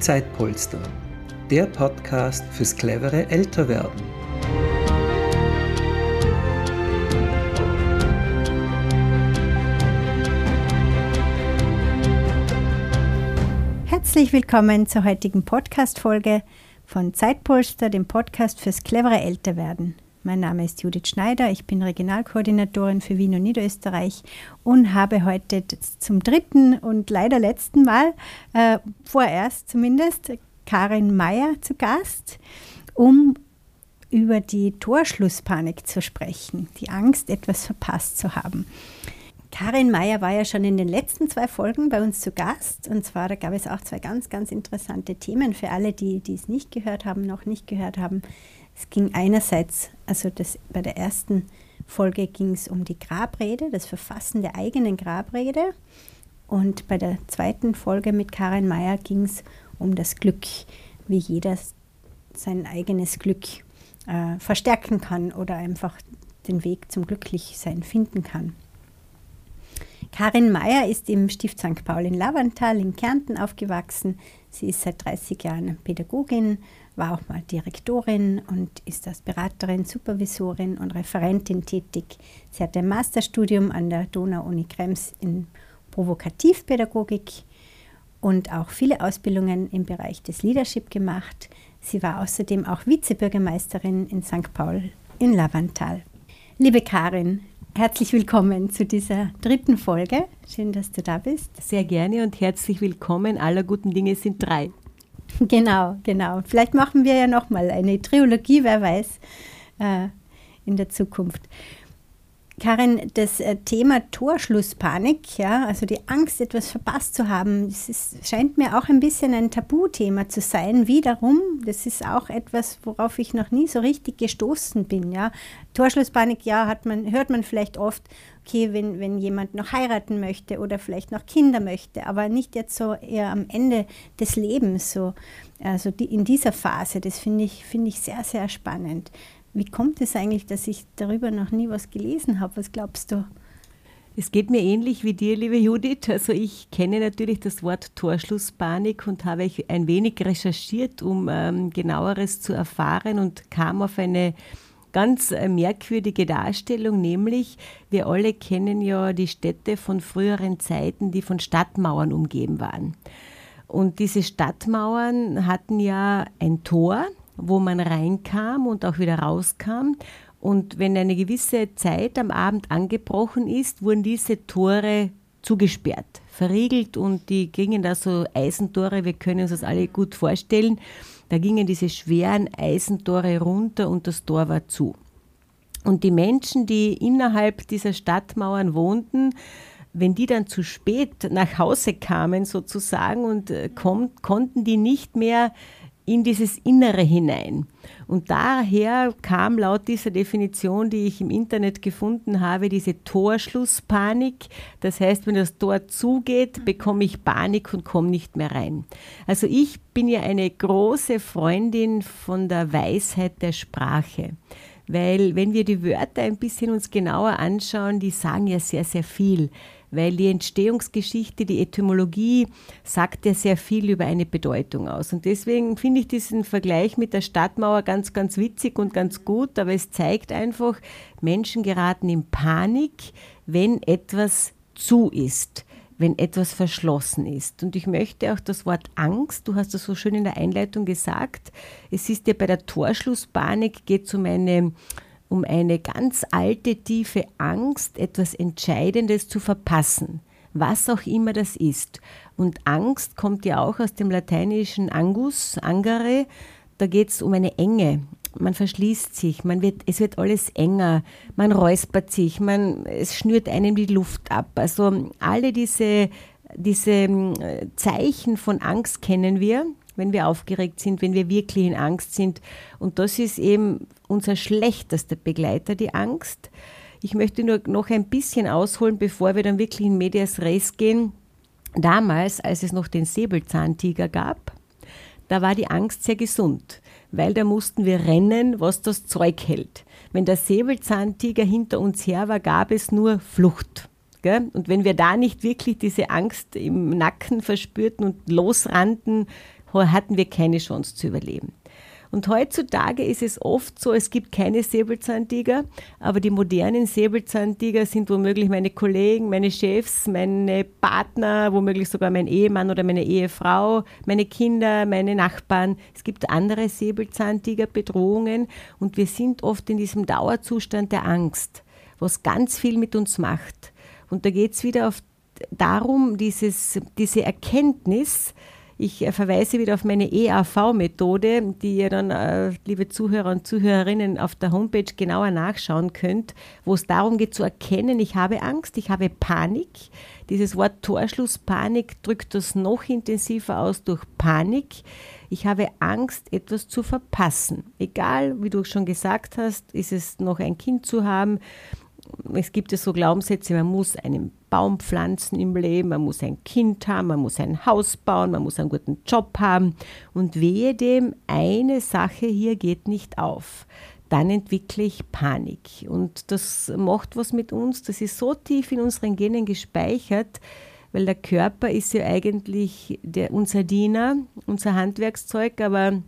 Zeitpolster, der Podcast fürs clevere Älterwerden. Herzlich willkommen zur heutigen Podcast-Folge von Zeitpolster, dem Podcast fürs clevere Älterwerden. Mein Name ist Judith Schneider, ich bin Regionalkoordinatorin für Wien und Niederösterreich und habe heute zum dritten und leider letzten Mal, äh, vorerst zumindest, Karin Meyer zu Gast, um über die Torschlusspanik zu sprechen, die Angst, etwas verpasst zu haben. Karin Meyer war ja schon in den letzten zwei Folgen bei uns zu Gast. Und zwar, da gab es auch zwei ganz, ganz interessante Themen für alle, die, die es nicht gehört haben, noch nicht gehört haben. Es ging einerseits, also das, bei der ersten Folge ging es um die Grabrede, das Verfassen der eigenen Grabrede. Und bei der zweiten Folge mit Karin Meyer ging es um das Glück, wie jeder sein eigenes Glück äh, verstärken kann oder einfach den Weg zum Glücklichsein finden kann. Karin Meyer ist im Stift St. Paul in Lavantal in Kärnten aufgewachsen. Sie ist seit 30 Jahren Pädagogin, war auch mal Direktorin und ist als Beraterin, Supervisorin und Referentin tätig. Sie hat ein Masterstudium an der Donau-Uni Krems in Provokativpädagogik und auch viele Ausbildungen im Bereich des Leadership gemacht. Sie war außerdem auch Vizebürgermeisterin in St. Paul in Lavantal. Liebe Karin, herzlich willkommen zu dieser dritten Folge. Schön, dass du da bist. Sehr gerne und herzlich willkommen. Aller guten Dinge sind drei. Genau, genau. Vielleicht machen wir ja nochmal eine Trilogie, wer weiß, äh, in der Zukunft. Karin, das äh, Thema Torschlusspanik, ja, also die Angst, etwas verpasst zu haben, das ist, scheint mir auch ein bisschen ein Tabuthema zu sein. Wiederum, das ist auch etwas, worauf ich noch nie so richtig gestoßen bin. Ja. Torschlusspanik, ja, hat man, hört man vielleicht oft, okay, wenn, wenn jemand noch heiraten möchte oder vielleicht noch Kinder möchte, aber nicht jetzt so eher am Ende des Lebens, so, also die, in dieser Phase. Das finde ich, find ich sehr, sehr spannend. Wie kommt es eigentlich, dass ich darüber noch nie was gelesen habe? Was glaubst du? Es geht mir ähnlich wie dir, liebe Judith. Also ich kenne natürlich das Wort Torschlusspanik und habe ein wenig recherchiert, um ähm, genaueres zu erfahren und kam auf eine ganz äh, merkwürdige Darstellung, nämlich wir alle kennen ja die Städte von früheren Zeiten, die von Stadtmauern umgeben waren. Und diese Stadtmauern hatten ja ein Tor, wo man reinkam und auch wieder rauskam. Und wenn eine gewisse Zeit am Abend angebrochen ist, wurden diese Tore zugesperrt, verriegelt und die gingen da so Eisentore, wir können uns das alle gut vorstellen, da gingen diese schweren Eisentore runter und das Tor war zu. Und die Menschen, die innerhalb dieser Stadtmauern wohnten, wenn die dann zu spät nach Hause kamen sozusagen und äh, kommt, konnten die nicht mehr in dieses Innere hinein. Und daher kam laut dieser Definition, die ich im Internet gefunden habe, diese Torschlusspanik. Das heißt, wenn das Tor zugeht, bekomme ich Panik und komme nicht mehr rein. Also ich bin ja eine große Freundin von der Weisheit der Sprache. Weil wenn wir die Wörter ein bisschen uns genauer anschauen, die sagen ja sehr, sehr viel weil die Entstehungsgeschichte, die Etymologie sagt ja sehr viel über eine Bedeutung aus. Und deswegen finde ich diesen Vergleich mit der Stadtmauer ganz, ganz witzig und ganz gut, aber es zeigt einfach, Menschen geraten in Panik, wenn etwas zu ist wenn etwas verschlossen ist. Und ich möchte auch das Wort Angst, du hast das so schön in der Einleitung gesagt, es ist ja bei der Torschlusspanik, geht es um eine um eine ganz alte, tiefe Angst, etwas Entscheidendes zu verpassen, was auch immer das ist. Und Angst kommt ja auch aus dem lateinischen Angus, Angare, da geht es um eine Enge. Man verschließt sich, man wird, es wird alles enger, man räuspert sich, man, es schnürt einem die Luft ab. Also alle diese, diese ähm, Zeichen von Angst kennen wir wenn wir aufgeregt sind, wenn wir wirklich in Angst sind. Und das ist eben unser schlechtester Begleiter, die Angst. Ich möchte nur noch ein bisschen ausholen, bevor wir dann wirklich in Medias Res gehen. Damals, als es noch den Säbelzahntiger gab, da war die Angst sehr gesund, weil da mussten wir rennen, was das Zeug hält. Wenn der Säbelzahntiger hinter uns her war, gab es nur Flucht. Und wenn wir da nicht wirklich diese Angst im Nacken verspürten und losrannten, hatten wir keine Chance zu überleben. Und heutzutage ist es oft so, es gibt keine Säbelzahntiger, aber die modernen Säbelzahntiger sind womöglich meine Kollegen, meine Chefs, meine Partner, womöglich sogar mein Ehemann oder meine Ehefrau, meine Kinder, meine Nachbarn. Es gibt andere Säbelzahntiger-Bedrohungen und wir sind oft in diesem Dauerzustand der Angst, was ganz viel mit uns macht. Und da geht es wieder auf, darum, dieses, diese Erkenntnis, ich äh, verweise wieder auf meine EAV-Methode, die ihr dann, äh, liebe Zuhörer und Zuhörerinnen, auf der Homepage genauer nachschauen könnt, wo es darum geht zu erkennen, ich habe Angst, ich habe Panik. Dieses Wort Torschlusspanik drückt das noch intensiver aus durch Panik. Ich habe Angst, etwas zu verpassen. Egal, wie du schon gesagt hast, ist es noch ein Kind zu haben, es gibt ja so Glaubenssätze, man muss einen Baum pflanzen im Leben, man muss ein Kind haben, man muss ein Haus bauen, man muss einen guten Job haben. Und wehe dem, eine Sache hier geht nicht auf. Dann entwickle ich Panik. Und das macht was mit uns, das ist so tief in unseren Genen gespeichert, weil der Körper ist ja eigentlich der, unser Diener, unser Handwerkszeug, aber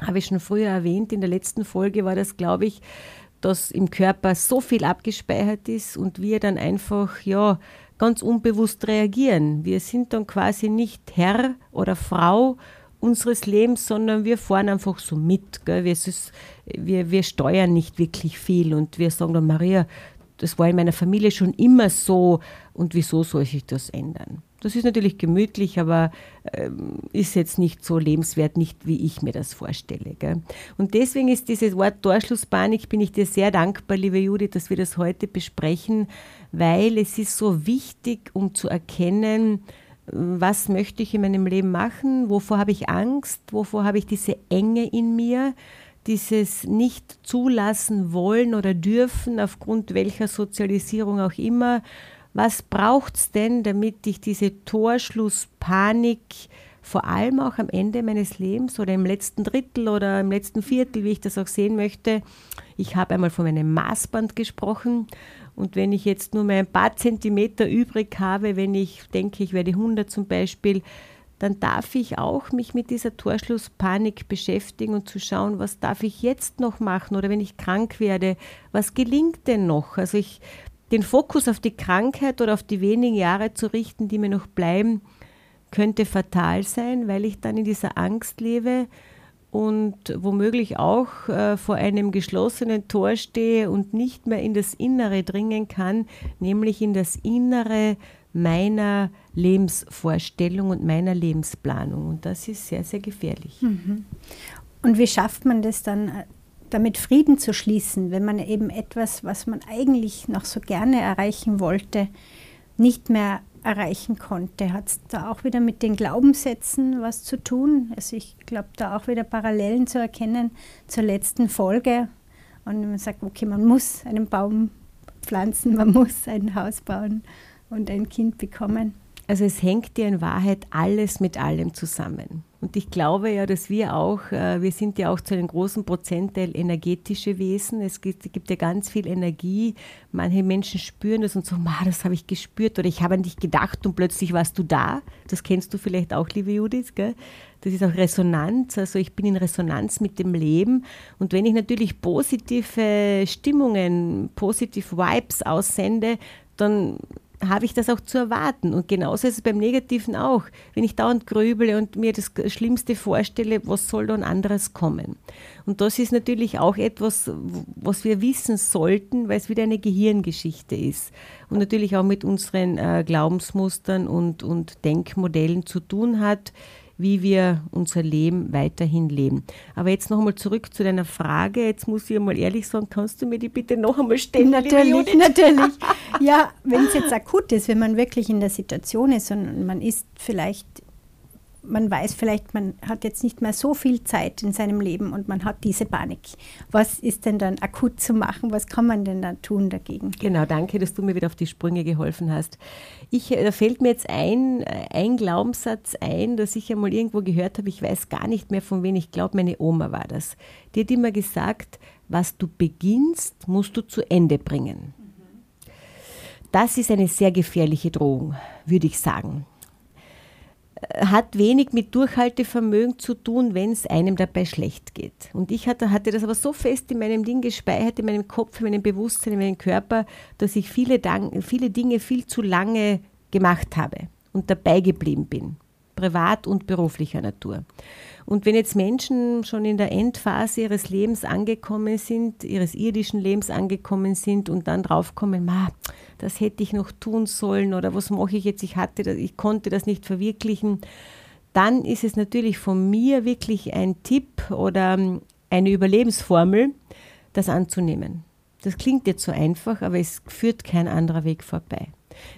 habe ich schon früher erwähnt, in der letzten Folge war das, glaube ich, dass im Körper so viel abgespeichert ist und wir dann einfach, ja, ganz unbewusst reagieren. Wir sind dann quasi nicht Herr oder Frau unseres Lebens, sondern wir fahren einfach so mit. Gell? Wir, ist, wir, wir steuern nicht wirklich viel und wir sagen dann, Maria, das war in meiner Familie schon immer so und wieso soll sich das ändern? Das ist natürlich gemütlich, aber ähm, ist jetzt nicht so lebenswert, nicht wie ich mir das vorstelle. Gell? Und deswegen ist dieses Wort Torschlusspanik, bin ich dir sehr dankbar, liebe Judith, dass wir das heute besprechen, weil es ist so wichtig, um zu erkennen, was möchte ich in meinem Leben machen, wovor habe ich Angst, wovor habe ich diese Enge in mir, dieses nicht zulassen wollen oder dürfen, aufgrund welcher Sozialisierung auch immer, was braucht es denn, damit ich diese Torschlusspanik vor allem auch am Ende meines Lebens oder im letzten Drittel oder im letzten Viertel, wie ich das auch sehen möchte. Ich habe einmal von einem Maßband gesprochen und wenn ich jetzt nur mal ein paar Zentimeter übrig habe, wenn ich denke, ich werde 100 zum Beispiel, dann darf ich auch mich mit dieser Torschlusspanik beschäftigen und zu schauen, was darf ich jetzt noch machen oder wenn ich krank werde, was gelingt denn noch? Also ich den Fokus auf die Krankheit oder auf die wenigen Jahre zu richten, die mir noch bleiben, könnte fatal sein, weil ich dann in dieser Angst lebe und womöglich auch äh, vor einem geschlossenen Tor stehe und nicht mehr in das Innere dringen kann, nämlich in das Innere meiner Lebensvorstellung und meiner Lebensplanung. Und das ist sehr, sehr gefährlich. Mhm. Und wie schafft man das dann, damit Frieden zu schließen, wenn man eben etwas, was man eigentlich noch so gerne erreichen wollte, nicht mehr erreichen konnte. Hat es da auch wieder mit den Glaubenssätzen was zu tun? Also ich glaube, da auch wieder Parallelen zu erkennen zur letzten Folge. Und man sagt, okay, man muss einen Baum pflanzen, man muss ein Haus bauen und ein Kind bekommen. Also es hängt ja in Wahrheit alles mit allem zusammen. Und ich glaube ja, dass wir auch, äh, wir sind ja auch zu einem großen Prozentteil energetische Wesen. Es gibt, gibt ja ganz viel Energie. Manche Menschen spüren das und so, das habe ich gespürt oder ich habe an dich gedacht und plötzlich warst du da. Das kennst du vielleicht auch, liebe Judith. Gell? Das ist auch Resonanz. Also ich bin in Resonanz mit dem Leben. Und wenn ich natürlich positive Stimmungen, positive Vibes aussende, dann habe ich das auch zu erwarten. Und genauso ist es beim Negativen auch. Wenn ich dauernd grübele und mir das Schlimmste vorstelle, was soll dann anderes kommen? Und das ist natürlich auch etwas, was wir wissen sollten, weil es wieder eine Gehirngeschichte ist. Und natürlich auch mit unseren äh, Glaubensmustern und, und Denkmodellen zu tun hat, wie wir unser Leben weiterhin leben. Aber jetzt noch einmal zurück zu deiner Frage. Jetzt muss ich mal ehrlich sagen, kannst du mir die bitte noch einmal stellen? Natürlich, natürlich. Ja, wenn es jetzt akut ist, wenn man wirklich in der Situation ist und man ist vielleicht man weiß vielleicht, man hat jetzt nicht mehr so viel Zeit in seinem Leben und man hat diese Panik. Was ist denn dann akut zu machen? Was kann man denn dann tun dagegen? Genau, danke, dass du mir wieder auf die Sprünge geholfen hast. Ich, äh, da fällt mir jetzt ein, äh, ein Glaubenssatz ein, dass ich einmal irgendwo gehört habe, ich weiß gar nicht mehr von wem, ich glaube, meine Oma war das. Die hat immer gesagt, was du beginnst, musst du zu Ende bringen. Das ist eine sehr gefährliche Drohung, würde ich sagen hat wenig mit Durchhaltevermögen zu tun, wenn es einem dabei schlecht geht. Und ich hatte, hatte das aber so fest in meinem Ding gespeichert, in meinem Kopf, in meinem Bewusstsein, in meinem Körper, dass ich viele, viele Dinge viel zu lange gemacht habe und dabei geblieben bin, privat und beruflicher Natur. Und wenn jetzt Menschen schon in der Endphase ihres Lebens angekommen sind, ihres irdischen Lebens angekommen sind und dann draufkommen, ma, das hätte ich noch tun sollen oder was mache ich jetzt, ich hatte das, ich konnte das nicht verwirklichen, dann ist es natürlich von mir wirklich ein Tipp oder ähm, eine Überlebensformel, das anzunehmen. Das klingt jetzt so einfach, aber es führt kein anderer Weg vorbei.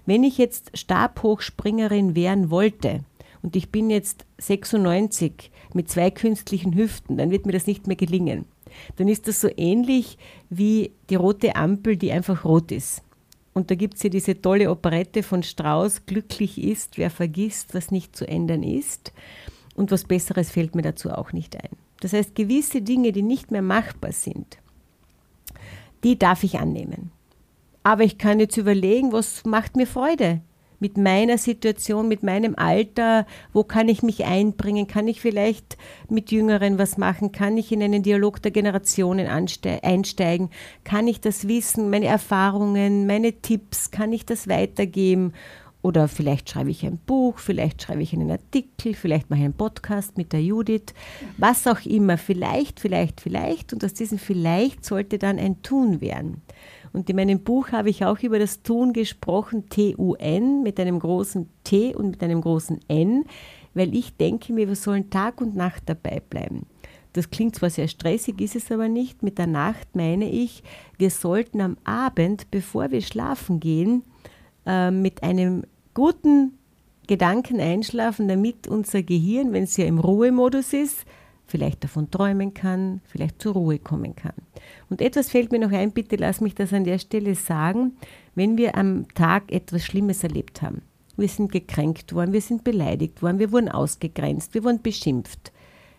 Wenn ich jetzt Stabhochspringerin werden wollte, und ich bin jetzt 96 mit zwei künstlichen Hüften, dann wird mir das nicht mehr gelingen. Dann ist das so ähnlich wie die rote Ampel, die einfach rot ist. Und da gibt es ja diese tolle Operette von Strauß, glücklich ist, wer vergisst, was nicht zu ändern ist. Und was Besseres fällt mir dazu auch nicht ein. Das heißt, gewisse Dinge, die nicht mehr machbar sind, die darf ich annehmen. Aber ich kann jetzt überlegen, was macht mir Freude? Mit meiner Situation, mit meinem Alter, wo kann ich mich einbringen, kann ich vielleicht mit Jüngeren was machen, kann ich in einen Dialog der Generationen einsteigen, kann ich das Wissen, meine Erfahrungen, meine Tipps, kann ich das weitergeben? Oder vielleicht schreibe ich ein Buch, vielleicht schreibe ich einen Artikel, vielleicht mache ich einen Podcast mit der Judith, was auch immer, vielleicht, vielleicht, vielleicht. Und aus diesem vielleicht sollte dann ein Tun werden. Und in meinem Buch habe ich auch über das Tun gesprochen, T-U-N, mit einem großen T und mit einem großen N, weil ich denke mir, wir sollen Tag und Nacht dabei bleiben. Das klingt zwar sehr stressig, ist es aber nicht. Mit der Nacht meine ich, wir sollten am Abend, bevor wir schlafen gehen, äh, mit einem guten Gedanken einschlafen, damit unser Gehirn, wenn es ja im Ruhemodus ist, vielleicht davon träumen kann, vielleicht zur Ruhe kommen kann. Und etwas fällt mir noch ein, bitte lass mich das an der Stelle sagen, wenn wir am Tag etwas Schlimmes erlebt haben. Wir sind gekränkt worden, wir sind beleidigt worden, wir wurden ausgegrenzt, wir wurden beschimpft.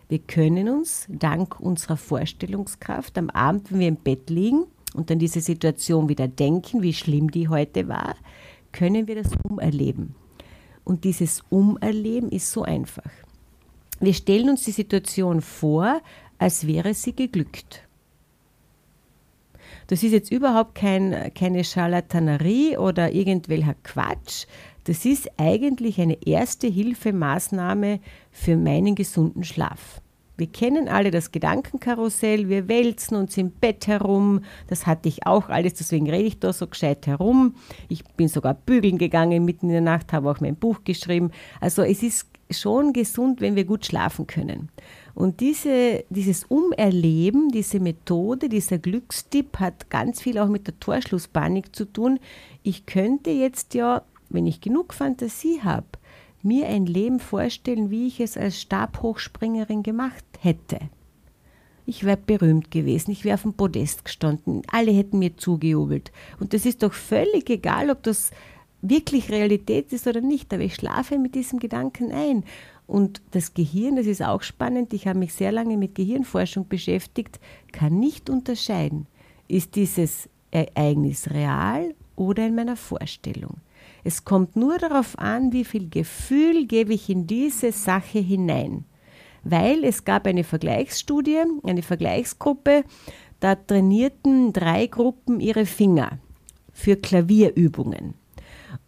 Wir können uns dank unserer Vorstellungskraft am Abend, wenn wir im Bett liegen und an diese Situation wieder denken, wie schlimm die heute war, können wir das umerleben. Und dieses Umerleben ist so einfach. Wir stellen uns die Situation vor, als wäre sie geglückt. Das ist jetzt überhaupt kein, keine Charlatanerie oder irgendwelcher Quatsch. Das ist eigentlich eine erste Hilfemaßnahme für meinen gesunden Schlaf. Wir kennen alle das Gedankenkarussell, wir wälzen uns im Bett herum, das hatte ich auch alles, deswegen rede ich da so gescheit herum. Ich bin sogar bügeln gegangen mitten in der Nacht, habe auch mein Buch geschrieben. Also es ist schon gesund, wenn wir gut schlafen können. Und diese, dieses Umerleben, diese Methode, dieser Glückstipp hat ganz viel auch mit der Torschlusspanik zu tun. Ich könnte jetzt ja, wenn ich genug Fantasie habe, mir ein Leben vorstellen, wie ich es als Stabhochspringerin gemacht hätte. Ich wäre berühmt gewesen, ich wäre auf dem Podest gestanden, alle hätten mir zugejubelt. Und das ist doch völlig egal, ob das wirklich Realität ist oder nicht, aber ich schlafe mit diesem Gedanken ein. Und das Gehirn, das ist auch spannend, ich habe mich sehr lange mit Gehirnforschung beschäftigt, kann nicht unterscheiden, ist dieses Ereignis real oder in meiner Vorstellung. Es kommt nur darauf an, wie viel Gefühl gebe ich in diese Sache hinein. Weil es gab eine Vergleichsstudie, eine Vergleichsgruppe, da trainierten drei Gruppen ihre Finger für Klavierübungen.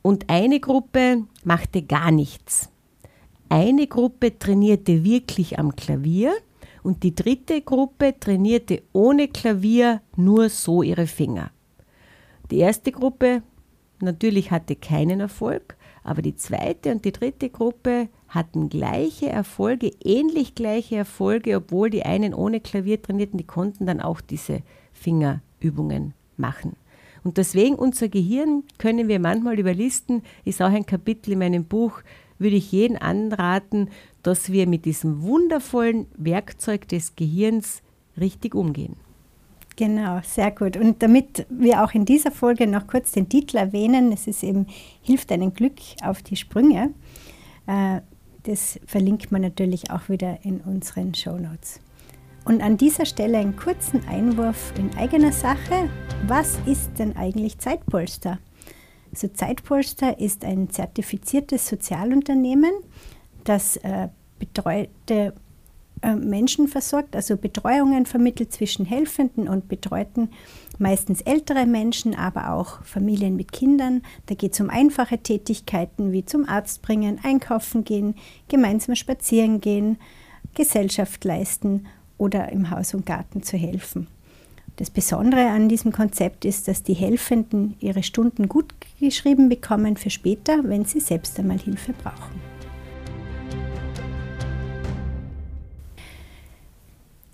Und eine Gruppe machte gar nichts. Eine Gruppe trainierte wirklich am Klavier und die dritte Gruppe trainierte ohne Klavier nur so ihre Finger. Die erste Gruppe natürlich hatte keinen Erfolg, aber die zweite und die dritte Gruppe hatten gleiche Erfolge, ähnlich gleiche Erfolge, obwohl die einen ohne Klavier trainierten, die konnten dann auch diese Fingerübungen machen. Und deswegen unser Gehirn können wir manchmal überlisten, ist auch ein Kapitel in meinem Buch, würde ich jeden anraten, dass wir mit diesem wundervollen Werkzeug des Gehirns richtig umgehen. Genau, sehr gut. Und damit wir auch in dieser Folge noch kurz den Titel erwähnen, es ist eben Hilft einem Glück auf die Sprünge. Äh, das verlinkt man natürlich auch wieder in unseren Show Notes. Und an dieser Stelle einen kurzen Einwurf in eigener Sache. Was ist denn eigentlich Zeitpolster? Also Zeitpolster ist ein zertifiziertes Sozialunternehmen, das äh, betreute äh, Menschen versorgt, also Betreuungen vermittelt zwischen Helfenden und Betreuten, meistens ältere Menschen, aber auch Familien mit Kindern. Da geht es um einfache Tätigkeiten wie zum Arzt bringen, einkaufen gehen, gemeinsam spazieren gehen, Gesellschaft leisten oder im Haus und Garten zu helfen. Das Besondere an diesem Konzept ist, dass die Helfenden ihre Stunden gut geschrieben bekommen für später, wenn sie selbst einmal Hilfe brauchen.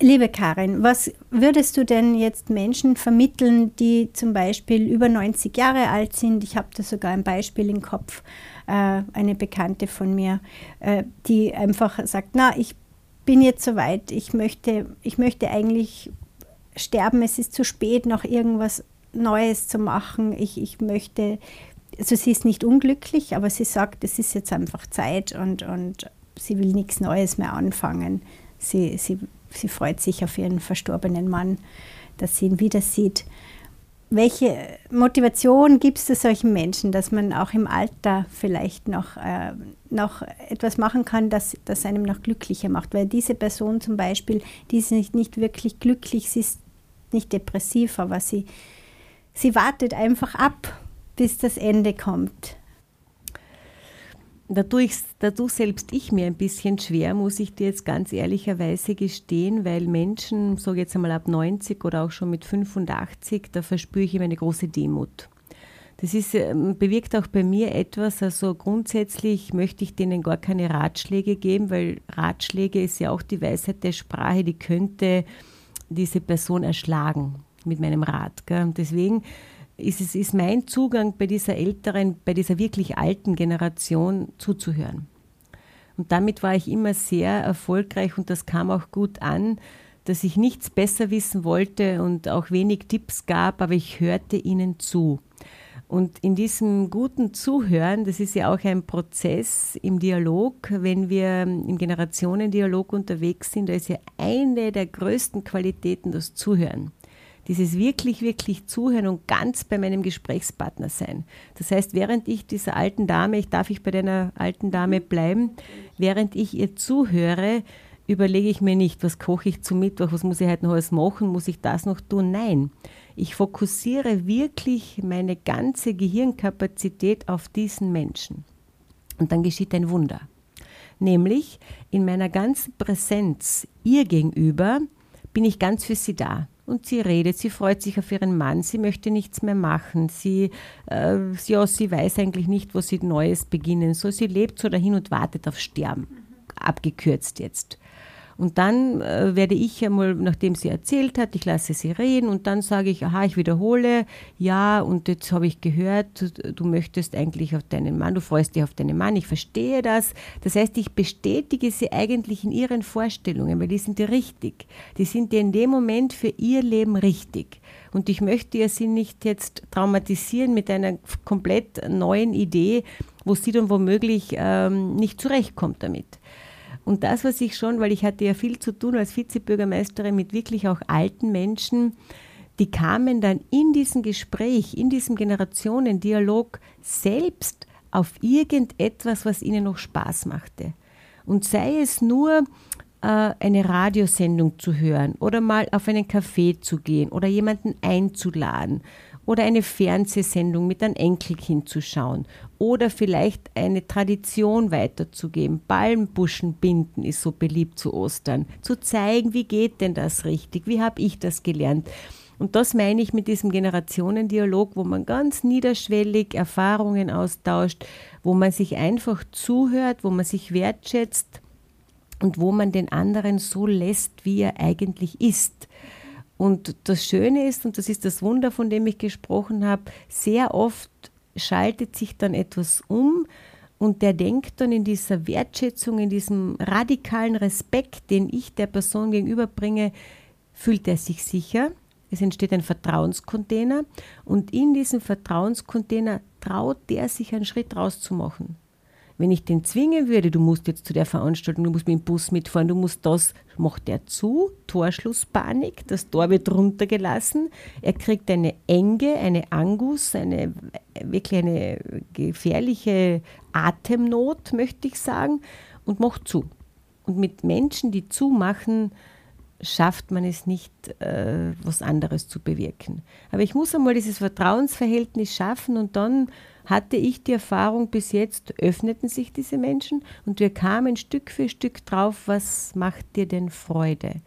Liebe Karin, was würdest du denn jetzt Menschen vermitteln, die zum Beispiel über 90 Jahre alt sind? Ich habe da sogar ein Beispiel im Kopf, äh, eine Bekannte von mir, äh, die einfach sagt, na, ich bin jetzt soweit, ich möchte, ich möchte eigentlich sterben, es ist zu spät, noch irgendwas Neues zu machen. Ich, ich möchte, also sie ist nicht unglücklich, aber sie sagt, es ist jetzt einfach Zeit und, und sie will nichts Neues mehr anfangen. Sie, sie sie freut sich auf ihren verstorbenen Mann, dass sie ihn wieder sieht. Welche Motivation gibt es solchen Menschen, dass man auch im Alter vielleicht noch, äh, noch etwas machen kann, das, das einem noch glücklicher macht? Weil diese Person zum Beispiel, die ist nicht, nicht wirklich glücklich, sie ist nicht depressiv, aber sie, sie wartet einfach ab, bis das Ende kommt. Dadurch, dadurch selbst ich mir ein bisschen schwer, muss ich dir jetzt ganz ehrlicherweise gestehen, weil Menschen, so jetzt einmal ab 90 oder auch schon mit 85, da verspüre ich immer eine große Demut. Das ist, ähm, bewirkt auch bei mir etwas, also grundsätzlich möchte ich denen gar keine Ratschläge geben, weil Ratschläge ist ja auch die Weisheit der Sprache, die könnte diese Person erschlagen mit meinem Rat. Gell? deswegen ist es ist mein Zugang bei dieser älteren, bei dieser wirklich alten Generation zuzuhören. Und damit war ich immer sehr erfolgreich und das kam auch gut an, dass ich nichts besser wissen wollte und auch wenig Tipps gab, aber ich hörte ihnen zu. Und in diesem guten Zuhören, das ist ja auch ein Prozess im Dialog, wenn wir im Generationendialog unterwegs sind, da ist ja eine der größten Qualitäten das Zuhören dieses wirklich, wirklich Zuhören und ganz bei meinem Gesprächspartner sein. Das heißt, während ich dieser alten Dame, ich darf ich bei deiner alten Dame bleiben, während ich ihr zuhöre, überlege ich mir nicht, was koche ich zum Mittwoch, was muss ich heute noch alles machen, muss ich das noch tun? Nein, ich fokussiere wirklich meine ganze Gehirnkapazität auf diesen Menschen. Und dann geschieht ein Wunder. Nämlich in meiner ganzen Präsenz ihr gegenüber bin ich ganz für sie da und sie redet, sie freut sich auf ihren Mann, sie möchte nichts mehr machen, sie, äh, ja, sie weiß eigentlich nicht, wo sie Neues beginnen soll. Sie lebt so dahin und wartet auf Sterben, abgekürzt jetzt. Und dann äh, werde ich einmal, nachdem sie erzählt hat, ich lasse sie reden und dann sage ich, aha, ich wiederhole, ja, und jetzt habe ich gehört, du möchtest eigentlich auf deinen Mann, du freust dich auf deinen Mann, ich verstehe das. Das heißt, ich bestätige sie eigentlich in ihren Vorstellungen, weil die sind ja richtig. Die sind ja in dem Moment für ihr Leben richtig. Und ich möchte ja sie nicht jetzt traumatisieren mit einer komplett neuen Idee, wo sie dann womöglich ähm, nicht zurechtkommt damit. Und das, was ich schon, weil ich hatte ja viel zu tun als Vizebürgermeisterin mit wirklich auch alten Menschen, die kamen dann in diesem Gespräch, in diesem Generationendialog selbst auf irgendetwas, was ihnen noch Spaß machte. Und sei es nur äh, eine Radiosendung zu hören oder mal auf einen Café zu gehen oder jemanden einzuladen oder eine Fernsehsendung mit einem Enkelkind zu schauen oder vielleicht eine Tradition weiterzugeben. Palmbuschen binden ist so beliebt zu Ostern. Zu zeigen, wie geht denn das richtig? Wie habe ich das gelernt? Und das meine ich mit diesem Generationendialog, wo man ganz niederschwellig Erfahrungen austauscht, wo man sich einfach zuhört, wo man sich wertschätzt und wo man den anderen so lässt, wie er eigentlich ist. Und das Schöne ist, und das ist das Wunder, von dem ich gesprochen habe, sehr oft schaltet sich dann etwas um und der denkt dann in dieser Wertschätzung, in diesem radikalen Respekt, den ich der Person gegenüberbringe, fühlt er sich sicher. Es entsteht ein Vertrauenscontainer und in diesem Vertrauenscontainer traut der sich einen Schritt rauszumachen. Wenn ich den zwingen würde, du musst jetzt zu der Veranstaltung, du musst mit dem Bus mitfahren, du musst das, macht er zu, Torschlusspanik, das Tor wird runtergelassen, er kriegt eine Enge, eine Angus, eine wirklich eine gefährliche Atemnot, möchte ich sagen. und macht zu. Und mit Menschen, die zumachen, schafft man es nicht, äh, was anderes zu bewirken. Aber ich muss einmal dieses Vertrauensverhältnis schaffen und dann hatte ich die Erfahrung, bis jetzt öffneten sich diese Menschen und wir kamen Stück für Stück drauf, was macht dir denn Freude?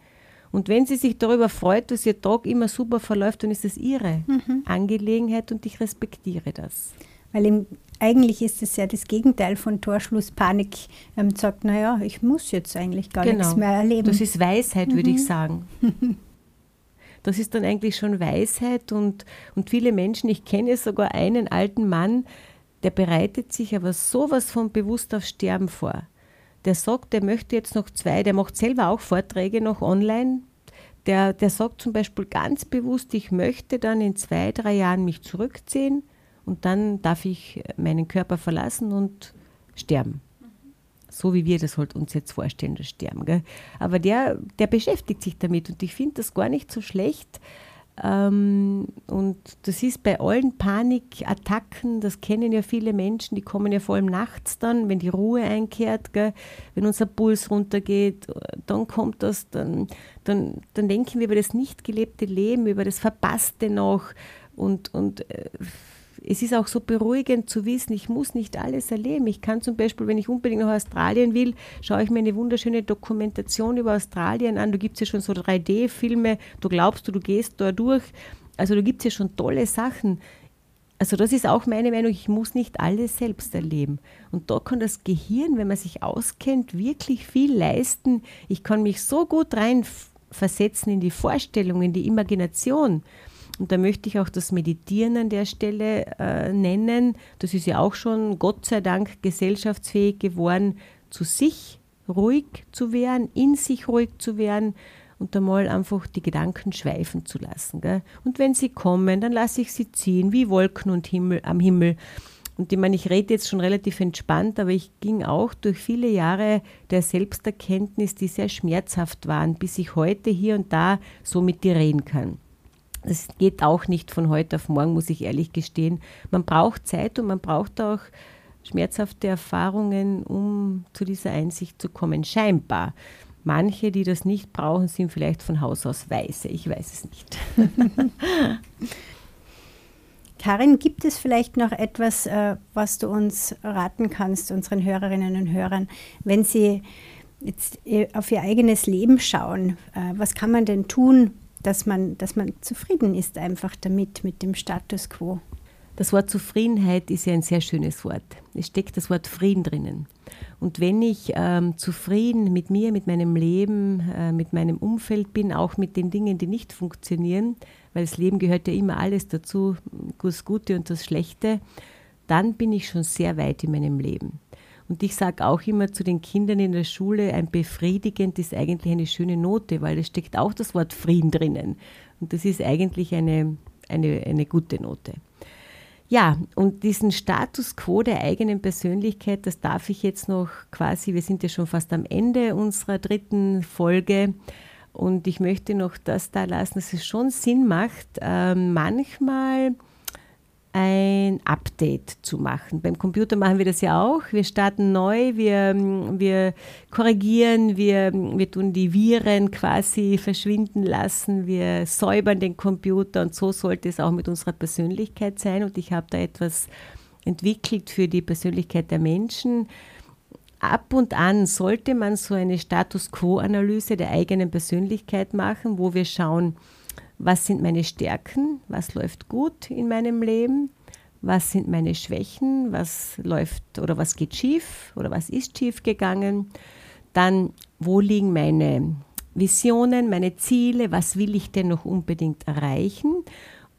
Und wenn sie sich darüber freut, dass ihr Tag immer super verläuft, dann ist es ihre mhm. Angelegenheit und ich respektiere das. Weil im, eigentlich ist es ja das Gegenteil von Torschlusspanik. Man ähm, sagt, naja, ich muss jetzt eigentlich gar genau. nichts mehr erleben. Das ist Weisheit, mhm. würde ich mhm. sagen. Das ist dann eigentlich schon Weisheit und, und viele Menschen, ich kenne sogar einen alten Mann, der bereitet sich aber sowas von bewusst auf Sterben vor. Der sagt, der möchte jetzt noch zwei, der macht selber auch Vorträge noch online. Der, der sagt zum Beispiel ganz bewusst, ich möchte dann in zwei, drei Jahren mich zurückziehen und dann darf ich meinen Körper verlassen und sterben so wie wir das halt uns jetzt vorstellen, das Sterben. Gell? Aber der, der beschäftigt sich damit und ich finde das gar nicht so schlecht. Ähm, und das ist bei allen Panikattacken, das kennen ja viele Menschen, die kommen ja vor allem nachts dann, wenn die Ruhe einkehrt, gell? wenn unser Puls runtergeht, dann kommt das, dann, dann, dann denken wir über das nicht gelebte Leben, über das Verpasste noch und, und äh, es ist auch so beruhigend zu wissen, ich muss nicht alles erleben. Ich kann zum Beispiel, wenn ich unbedingt nach Australien will, schaue ich mir eine wunderschöne Dokumentation über Australien an. Da gibt es ja schon so 3D-Filme, du glaubst du, gehst da durch. Also da gibt es ja schon tolle Sachen. Also das ist auch meine Meinung, ich muss nicht alles selbst erleben. Und da kann das Gehirn, wenn man sich auskennt, wirklich viel leisten. Ich kann mich so gut reinversetzen in die Vorstellung, in die Imagination. Und da möchte ich auch das Meditieren an der Stelle äh, nennen. Das ist ja auch schon Gott sei Dank gesellschaftsfähig geworden, zu sich ruhig zu werden, in sich ruhig zu werden und einmal einfach die Gedanken schweifen zu lassen. Gell? Und wenn sie kommen, dann lasse ich sie ziehen, wie Wolken und Himmel am Himmel. Und ich meine, ich rede jetzt schon relativ entspannt, aber ich ging auch durch viele Jahre der Selbsterkenntnis, die sehr schmerzhaft waren, bis ich heute hier und da so mit dir reden kann. Das geht auch nicht von heute auf morgen, muss ich ehrlich gestehen. Man braucht Zeit und man braucht auch schmerzhafte Erfahrungen, um zu dieser Einsicht zu kommen. Scheinbar. Manche, die das nicht brauchen, sind vielleicht von Haus aus weise. Ich weiß es nicht. Karin, gibt es vielleicht noch etwas, äh, was du uns raten kannst, unseren Hörerinnen und Hörern, wenn sie jetzt äh, auf ihr eigenes Leben schauen? Äh, was kann man denn tun, dass man, dass man zufrieden ist einfach damit, mit dem Status quo. Das Wort Zufriedenheit ist ja ein sehr schönes Wort. Es steckt das Wort Frieden drinnen. Und wenn ich ähm, zufrieden mit mir, mit meinem Leben, äh, mit meinem Umfeld bin, auch mit den Dingen, die nicht funktionieren, weil das Leben gehört ja immer alles dazu, das Gute und das Schlechte, dann bin ich schon sehr weit in meinem Leben. Und ich sage auch immer zu den Kindern in der Schule, ein befriedigend ist eigentlich eine schöne Note, weil es steckt auch das Wort Frieden drinnen. Und das ist eigentlich eine, eine, eine gute Note. Ja, und diesen Status quo der eigenen Persönlichkeit, das darf ich jetzt noch quasi, wir sind ja schon fast am Ende unserer dritten Folge. Und ich möchte noch das da lassen, dass es schon Sinn macht, äh, manchmal ein Update zu machen. Beim Computer machen wir das ja auch. Wir starten neu, wir, wir korrigieren, wir, wir tun die Viren quasi verschwinden lassen, wir säubern den Computer und so sollte es auch mit unserer Persönlichkeit sein. Und ich habe da etwas entwickelt für die Persönlichkeit der Menschen. Ab und an sollte man so eine Status quo-Analyse der eigenen Persönlichkeit machen, wo wir schauen, was sind meine Stärken, was läuft gut in meinem Leben, was sind meine Schwächen, was läuft oder was geht schief oder was ist schief gegangen. Dann, wo liegen meine Visionen, meine Ziele, was will ich denn noch unbedingt erreichen.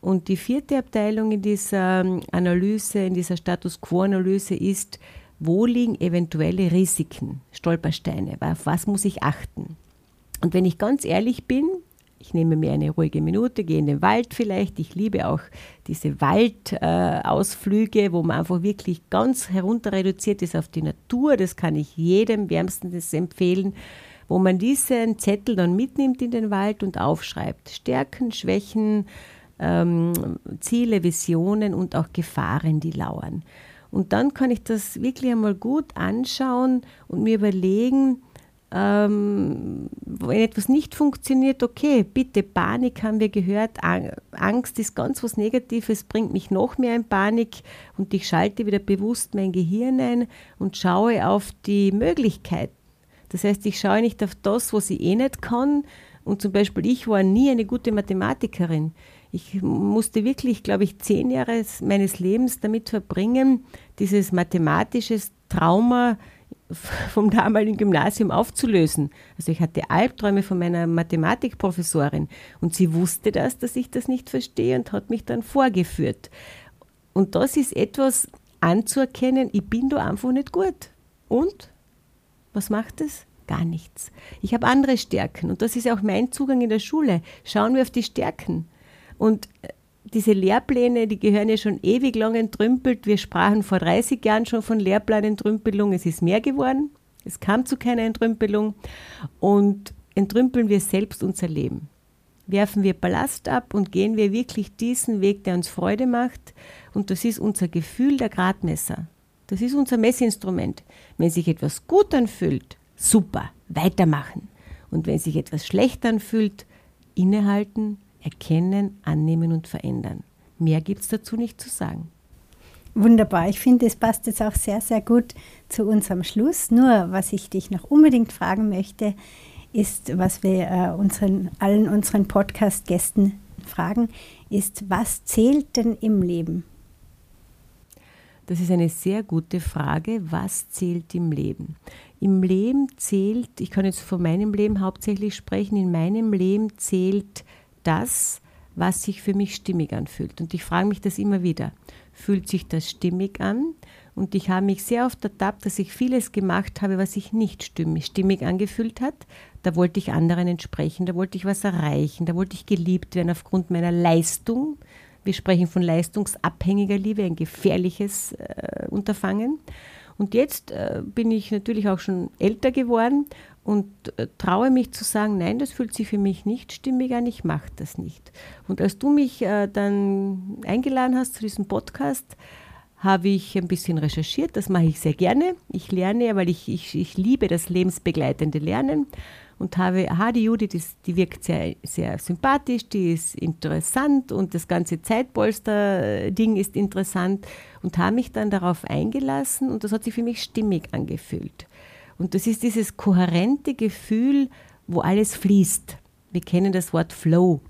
Und die vierte Abteilung in dieser Analyse, in dieser Status Quo-Analyse ist, wo liegen eventuelle Risiken, Stolpersteine, auf was muss ich achten. Und wenn ich ganz ehrlich bin, ich nehme mir eine ruhige Minute, gehe in den Wald vielleicht. Ich liebe auch diese Waldausflüge, äh, wo man einfach wirklich ganz herunter reduziert ist auf die Natur. Das kann ich jedem wärmstens empfehlen, wo man diesen Zettel dann mitnimmt in den Wald und aufschreibt. Stärken, Schwächen, ähm, Ziele, Visionen und auch Gefahren, die lauern. Und dann kann ich das wirklich einmal gut anschauen und mir überlegen, ähm, wenn etwas nicht funktioniert, okay, bitte, Panik haben wir gehört, Angst ist ganz was Negatives, bringt mich noch mehr in Panik und ich schalte wieder bewusst mein Gehirn ein und schaue auf die Möglichkeiten. Das heißt, ich schaue nicht auf das, was ich eh nicht kann. Und zum Beispiel, ich war nie eine gute Mathematikerin. Ich musste wirklich, glaube ich, zehn Jahre meines Lebens damit verbringen, dieses mathematische Trauma vom damaligen Gymnasium aufzulösen. Also ich hatte Albträume von meiner Mathematikprofessorin und sie wusste das, dass ich das nicht verstehe und hat mich dann vorgeführt. Und das ist etwas anzuerkennen, ich bin da einfach nicht gut. Und was macht es? Gar nichts. Ich habe andere Stärken und das ist auch mein Zugang in der Schule. Schauen wir auf die Stärken. Und äh, diese Lehrpläne, die gehören ja schon ewig lang entrümpelt. Wir sprachen vor 30 Jahren schon von Lehrplanentrümpelung. Es ist mehr geworden. Es kam zu keiner Entrümpelung. Und entrümpeln wir selbst unser Leben. Werfen wir Ballast ab und gehen wir wirklich diesen Weg, der uns Freude macht. Und das ist unser Gefühl der Gradmesser. Das ist unser Messinstrument. Wenn sich etwas gut anfühlt, super, weitermachen. Und wenn sich etwas schlecht anfühlt, innehalten, erkennen, annehmen und verändern. Mehr gibt es dazu nicht zu sagen. Wunderbar. Ich finde, es passt jetzt auch sehr, sehr gut zu unserem Schluss. Nur, was ich dich noch unbedingt fragen möchte, ist, was wir äh, unseren, allen unseren Podcast-Gästen fragen, ist, was zählt denn im Leben? Das ist eine sehr gute Frage. Was zählt im Leben? Im Leben zählt, ich kann jetzt von meinem Leben hauptsächlich sprechen, in meinem Leben zählt das, was sich für mich stimmig anfühlt. Und ich frage mich das immer wieder. Fühlt sich das stimmig an? Und ich habe mich sehr oft ertappt, dass ich vieles gemacht habe, was sich nicht stimmig, angefühlt hat. Da wollte ich anderen entsprechen, da wollte ich was erreichen, da wollte ich geliebt werden aufgrund meiner Leistung. Wir sprechen von leistungsabhängiger Liebe, ein gefährliches äh, Unterfangen. Und jetzt äh, bin ich natürlich auch schon älter geworden und äh, traue mich zu sagen, nein, das fühlt sich für mich nicht stimmig an, ich mache das nicht. Und als du mich äh, dann eingeladen hast zu diesem Podcast, habe ich ein bisschen recherchiert, das mache ich sehr gerne. Ich lerne, weil ich, ich, ich liebe das lebensbegleitende Lernen und habe, aha, die Judith, ist, die wirkt sehr, sehr sympathisch, die ist interessant und das ganze Zeitpolster-Ding ist interessant und habe mich dann darauf eingelassen und das hat sich für mich stimmig angefühlt. Und das ist dieses kohärente Gefühl, wo alles fließt. Wir kennen das Wort Flow.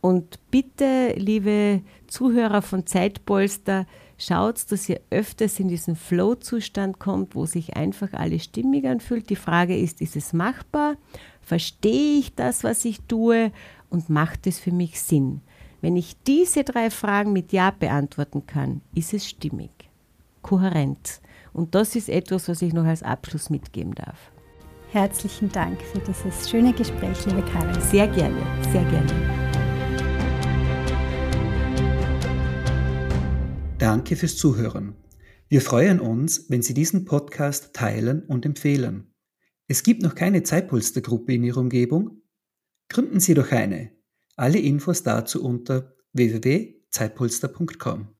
Und bitte, liebe Zuhörer von Zeitpolster, schaut, dass ihr öfters in diesen Flow-Zustand kommt, wo sich einfach alles stimmig anfühlt. Die Frage ist, ist es machbar? Verstehe ich das, was ich tue? Und macht es für mich Sinn? Wenn ich diese drei Fragen mit Ja beantworten kann, ist es stimmig, kohärent. Und das ist etwas, was ich noch als Abschluss mitgeben darf. Herzlichen Dank für dieses schöne Gespräch, liebe Karin. Sehr gerne, sehr gerne. Danke fürs Zuhören. Wir freuen uns, wenn Sie diesen Podcast teilen und empfehlen. Es gibt noch keine Zeitpolstergruppe in Ihrer Umgebung? Gründen Sie doch eine. Alle Infos dazu unter www.zeitpolster.com.